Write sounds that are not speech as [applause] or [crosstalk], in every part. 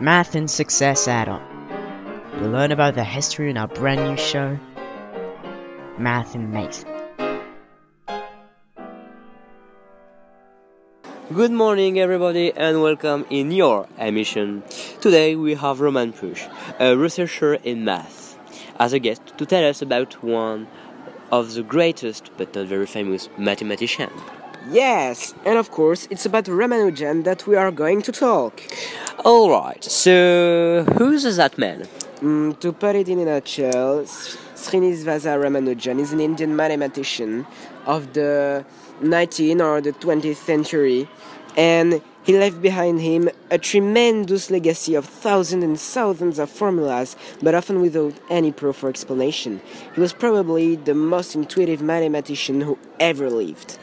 Math and Success Add-on. You'll learn about the history in our brand new show, Math and Mate. Good morning, everybody, and welcome in your emission. Today we have Roman Push, a researcher in math, as a guest to tell us about one of the greatest but not very famous mathematicians. Yes, and of course, it's about Ramanujan that we are going to talk. Alright, so who's that man? Mm, to put it in a nutshell, Srinivasa Ramanujan is an Indian mathematician of the 19th or the 20th century, and he left behind him a tremendous legacy of thousands and thousands of formulas, but often without any proof or explanation. He was probably the most intuitive mathematician who ever lived.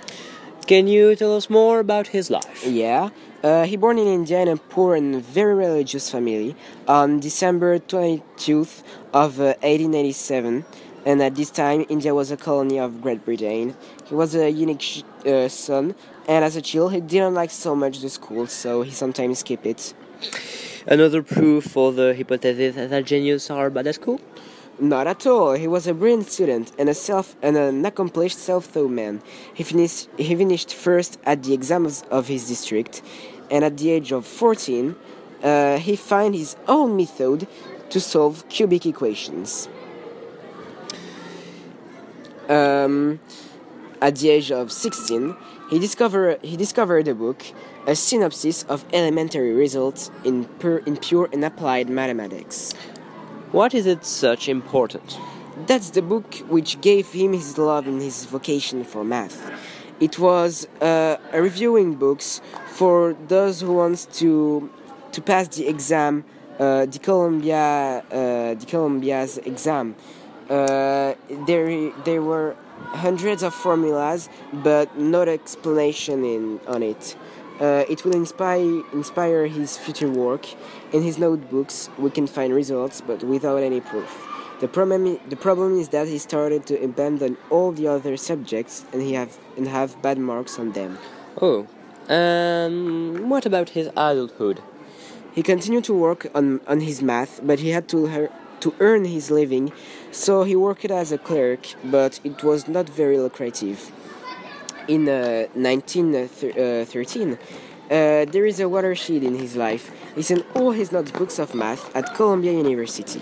Can you tell us more about his life? Yeah. Uh, he born in India in a poor and very religious family on December 22nd of uh, 1887 and at this time India was a colony of Great Britain. He was a unique uh, son and as a child he didn't like so much the school so he sometimes skipped it. Another proof for the hypothesis that genius are bad at school? Not at all. He was a brilliant student and a self and an accomplished self-taught man. He finished he finished first at the exams of his district, and at the age of 14, uh, he found his own method to solve cubic equations. Um, at the age of 16, he discovered he discovered a book, a synopsis of elementary results in pure in pure and applied mathematics. What is it such important? That's the book which gave him his love and his vocation for math. It was uh, a reviewing books for those who wants to to pass the exam, uh, the Columbia, uh, the Columbia's exam. Uh, there, there were hundreds of formulas, but not explanation in on it. Uh, it will inspire inspire his future work. In his notebooks, we can find results, but without any proof. The problem, the problem is that he started to abandon all the other subjects, and he have and have bad marks on them. Oh, um, what about his adulthood? He continued to work on, on his math, but he had to her, to earn his living, so he worked as a clerk, but it was not very lucrative in uh, 1913, uh, there is a watershed in his life. He sent all his notebooks of math at Columbia University.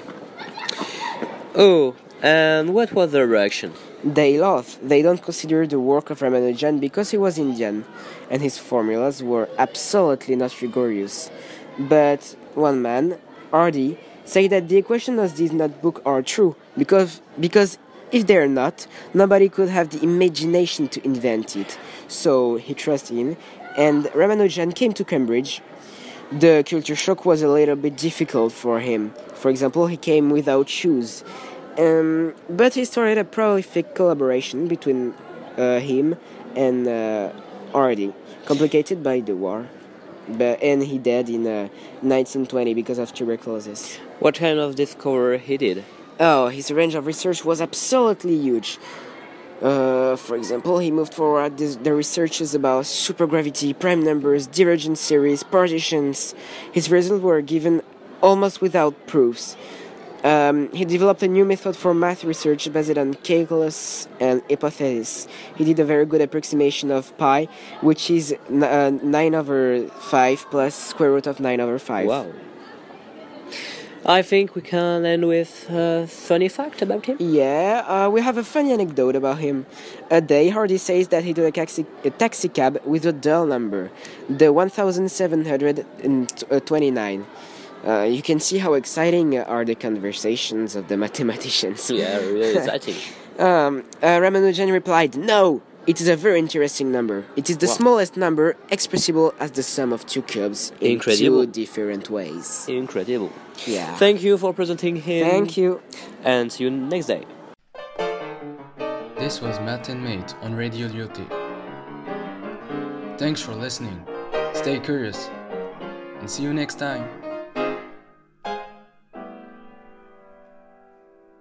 Oh, and what was the reaction? They laugh. They don't consider the work of Ramanujan because he was Indian, and his formulas were absolutely not rigorous. But one man, Hardy, said that the equations of this notebook are true because because if they're not, nobody could have the imagination to invent it. So he trusted him, and Ramanujan came to Cambridge. The culture shock was a little bit difficult for him. For example, he came without shoes. Um, but he started a prolific collaboration between uh, him and uh, Hardy, complicated by the war. But, and he died in uh, 1920 because of tuberculosis. What kind of discovery he did? Oh, his range of research was absolutely huge. Uh, for example, he moved forward the, researches about supergravity, prime numbers, divergent series, partitions. His results were given almost without proofs. Um, he developed a new method for math research based on calculus and hypothesis. He did a very good approximation of pi, which is n- uh, 9 over 5 plus square root of 9 over 5. Wow. I think we can end with a funny fact about him. Yeah, uh, we have a funny anecdote about him. A day, Hardy says that he took a taxi, a taxi cab with a dull number, the 1729. Uh, you can see how exciting are the conversations of the [laughs] mathematicians. Yeah, really [laughs] exciting. um, uh, Ramanujan replied, No! It is a very interesting number. It is the Wow. smallest number expressible as the sum of two cubes in Incredible. two different ways. Incredible. Yeah. Thank you for presenting him. Thank you. And see you next day. This was Math and Mate on Radio Lyautey. Thanks for listening. Stay curious and see you next time.